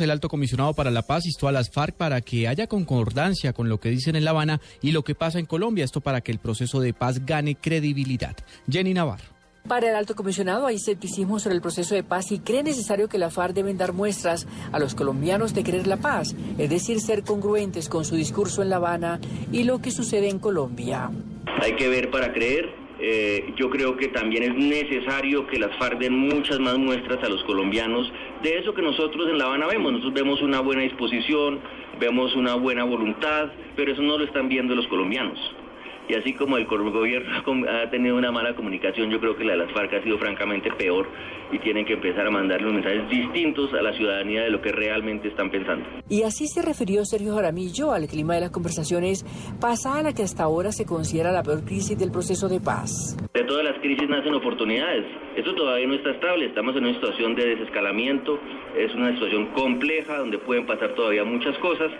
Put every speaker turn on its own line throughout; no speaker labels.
El alto comisionado para la paz instó a las FARC para que haya concordancia con lo que dicen en La Habana y lo que pasa en Colombia. Esto para que el proceso de paz gane credibilidad. Jenny Navarro.
Para el alto comisionado hay escepticismo sobre el proceso de paz y cree necesario que la FARC deben dar muestras a los colombianos de querer la paz, es decir, ser congruentes con su discurso en La Habana y lo que sucede en Colombia.
Hay que ver para creer. Eh, yo creo que también es necesario que las FARC den muchas más muestras a los colombianos de eso que nosotros en La Habana vemos. Nosotros vemos una buena disposición, vemos una buena voluntad, pero eso no lo están viendo los colombianos. Y así como el gobierno ha tenido una mala comunicación, yo creo que la de las FARC ha sido francamente peor y tienen que empezar a mandarle mensajes distintos a la ciudadanía de lo que realmente están pensando.
Y así se refirió Sergio Jaramillo al clima de las conversaciones pasada a la que hasta ahora se considera la peor crisis del proceso de paz.
De todas las crisis nacen oportunidades. Esto todavía no está estable, estamos en una situación de desescalamiento, es una situación compleja donde pueden pasar todavía muchas cosas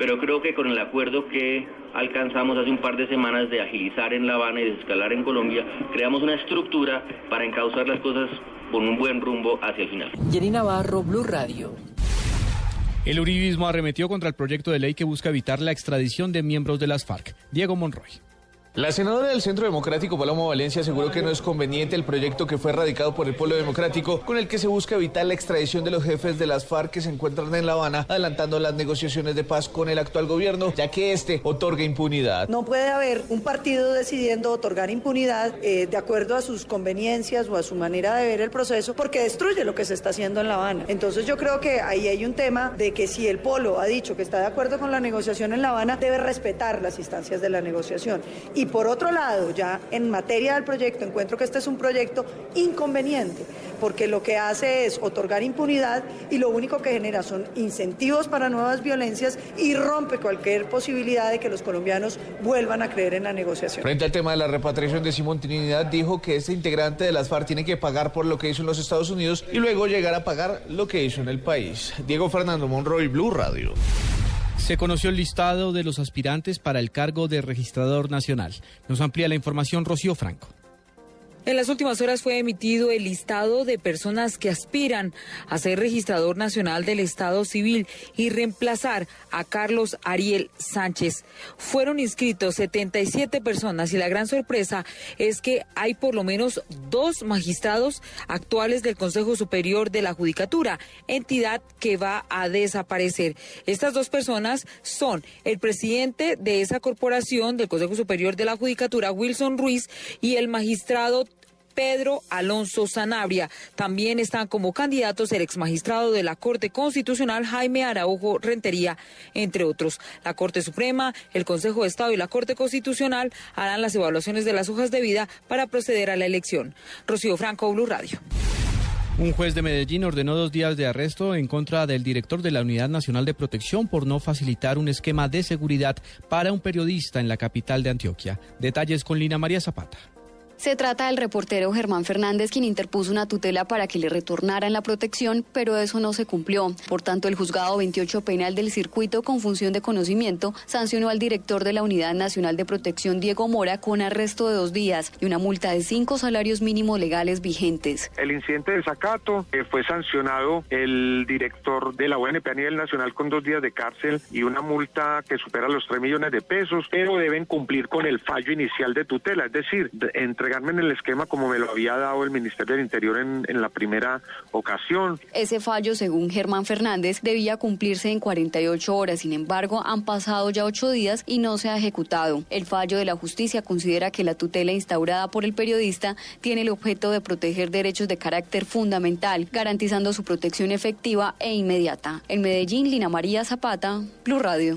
pero creo que con el acuerdo que alcanzamos hace un par de semanas de agilizar en La Habana y desescalar en Colombia, creamos una estructura para encauzar las cosas con un buen rumbo hacia el final.
Jenny Navarro, Blue Radio.
El uribismo arremetió contra el proyecto de ley que busca evitar la extradición de miembros de las FARC. Diego Monroy.
La senadora del Centro Democrático, Paloma Valencia, aseguró que no es conveniente el proyecto que fue radicado por el Pueblo Democrático, con el que se busca evitar la extradición de los jefes de las FARC que se encuentran en La Habana, adelantando las negociaciones de paz con el actual gobierno, ya que este otorga impunidad.
No puede haber un partido decidiendo otorgar impunidad eh, de acuerdo a sus conveniencias o a su manera de ver el proceso, porque destruye lo que se está haciendo en La Habana. Entonces yo creo que ahí hay un tema de que si el Polo ha dicho que está de acuerdo con la negociación en La Habana, debe respetar las instancias de la negociación. Por otro lado, ya en materia del proyecto, encuentro que este es un proyecto inconveniente, porque lo que hace es otorgar impunidad y lo único que genera son incentivos para nuevas violencias y rompe cualquier posibilidad de que los colombianos vuelvan a creer en la negociación.
Frente al tema de la repatriación de Simón Trinidad, dijo que este integrante de las FARC tiene que pagar por lo que hizo en los Estados Unidos y luego llegar a pagar lo que hizo en el país. Diego Fernando Monroy, Blue Radio.
Se conoció el listado de los aspirantes para el cargo de registrador nacional. Nos amplía la información Rocío Franco.
En las últimas horas fue emitido el listado de personas que aspiran a ser registrador nacional del Estado Civil y reemplazar a Carlos Ariel Sánchez. Fueron inscritos 77 personas y la gran sorpresa es que hay por lo menos dos magistrados actuales del Consejo Superior de la Judicatura, entidad que va a desaparecer. Estas dos personas son el presidente de esa corporación del Consejo Superior de la Judicatura, Wilson Ruiz, y el magistrado Pedro Alonso Sanabria. También están como candidatos el exmagistrado de la Corte Constitucional Jaime Araujo Rentería, entre otros. La Corte Suprema, el Consejo de Estado y la Corte Constitucional harán las evaluaciones de las hojas de vida para proceder a la elección. Rocío Franco, Blue Radio.
Un juez de Medellín ordenó dos días de arresto en contra del director de la Unidad Nacional de Protección por no facilitar un esquema de seguridad para un periodista en la capital de Antioquia. Detalles con Lina María Zapata.
Se trata del reportero Germán Fernández, quien interpuso una tutela para que le retornaran la protección, pero eso no se cumplió. Por tanto, el juzgado 28 penal del circuito con función de conocimiento sancionó al director de la Unidad Nacional de Protección, Diego Mora, con arresto de dos días y una multa de cinco salarios mínimos legales vigentes.
El incidente de Zacato eh, fue sancionado el director de la UNP a nivel nacional con dos días de cárcel y una multa que supera los 3 millones de pesos, pero deben cumplir con el fallo inicial de tutela, es decir, entre en el esquema como me lo había dado el Ministerio del Interior en, en la primera ocasión.
Ese fallo, según Germán Fernández, debía cumplirse en 48 horas. Sin embargo, han pasado ya ocho días y no se ha ejecutado. El fallo de la justicia considera que la tutela instaurada por el periodista tiene el objeto de proteger derechos de carácter fundamental, garantizando su protección efectiva e inmediata. En Medellín, Lina María Zapata, Blue Radio.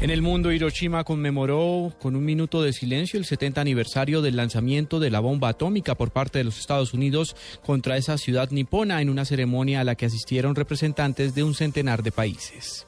En el mundo, Hiroshima conmemoró con un minuto de silencio el 70 aniversario del lanzamiento de la bomba atómica por parte de los Estados Unidos contra esa ciudad nipona en una ceremonia a la que asistieron representantes de un centenar de países.